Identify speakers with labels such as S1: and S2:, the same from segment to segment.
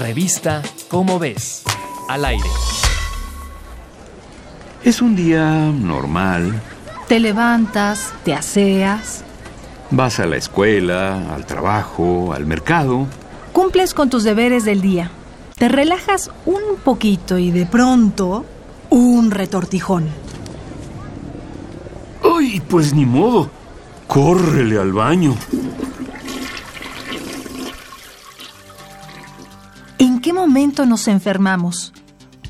S1: Revista Cómo ves. Al aire.
S2: Es un día normal.
S3: Te levantas, te aseas,
S2: Vas a la escuela, al trabajo, al mercado.
S3: cumples con tus deberes del día, te relajas un poquito y de pronto un retortijón.
S2: ¡Ay, pues ni modo! ¡Córrele al baño!
S3: Qué momento nos enfermamos?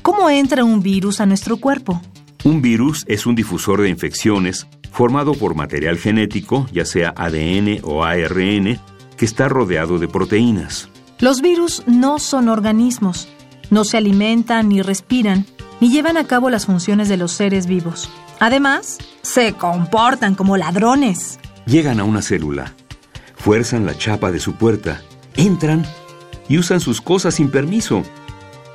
S3: ¿Cómo entra un virus a nuestro cuerpo?
S2: Un virus es un difusor de infecciones formado por material genético, ya sea ADN o ARN, que está rodeado de proteínas.
S3: Los virus no son organismos, no se alimentan ni respiran, ni llevan a cabo las funciones de los seres vivos. Además, se comportan como ladrones.
S2: Llegan a una célula, fuerzan la chapa de su puerta, entran y usan sus cosas sin permiso.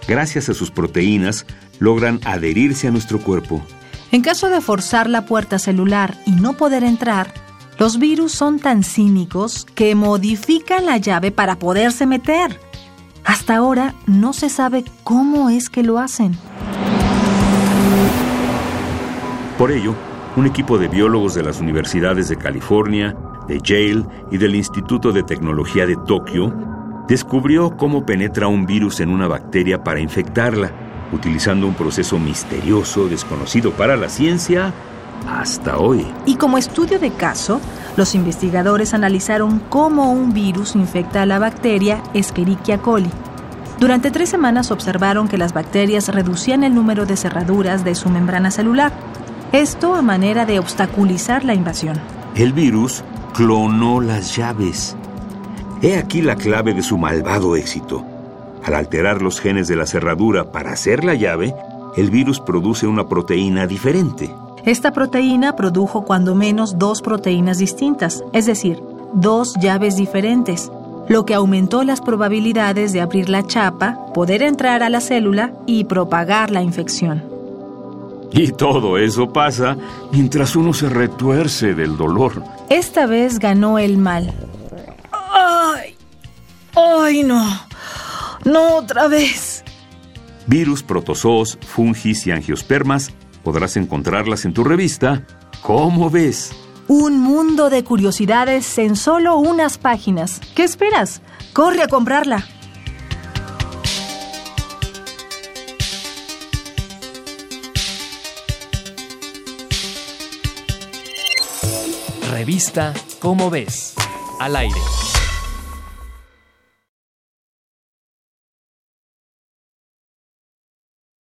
S2: Gracias a sus proteínas, logran adherirse a nuestro cuerpo.
S3: En caso de forzar la puerta celular y no poder entrar, los virus son tan cínicos que modifican la llave para poderse meter. Hasta ahora no se sabe cómo es que lo hacen.
S2: Por ello, un equipo de biólogos de las universidades de California, de Yale y del Instituto de Tecnología de Tokio descubrió cómo penetra un virus en una bacteria para infectarla, utilizando un proceso misterioso desconocido para la ciencia hasta hoy.
S3: Y como estudio de caso, los investigadores analizaron cómo un virus infecta a la bacteria Escherichia coli. Durante tres semanas observaron que las bacterias reducían el número de cerraduras de su membrana celular. Esto a manera de obstaculizar la invasión.
S2: El virus clonó las llaves. He aquí la clave de su malvado éxito. Al alterar los genes de la cerradura para hacer la llave, el virus produce una proteína diferente.
S3: Esta proteína produjo cuando menos dos proteínas distintas, es decir, dos llaves diferentes, lo que aumentó las probabilidades de abrir la chapa, poder entrar a la célula y propagar la infección.
S2: Y todo eso pasa mientras uno se retuerce del dolor.
S3: Esta vez ganó el mal. ¡Ay! ¡Ay, no! ¡No otra vez!
S2: Virus, protozoos, fungis y angiospermas podrás encontrarlas en tu revista ¿Cómo ves?
S3: Un mundo de curiosidades en solo unas páginas. ¿Qué esperas? Corre a comprarla.
S1: Revista Cómo ves. Al aire.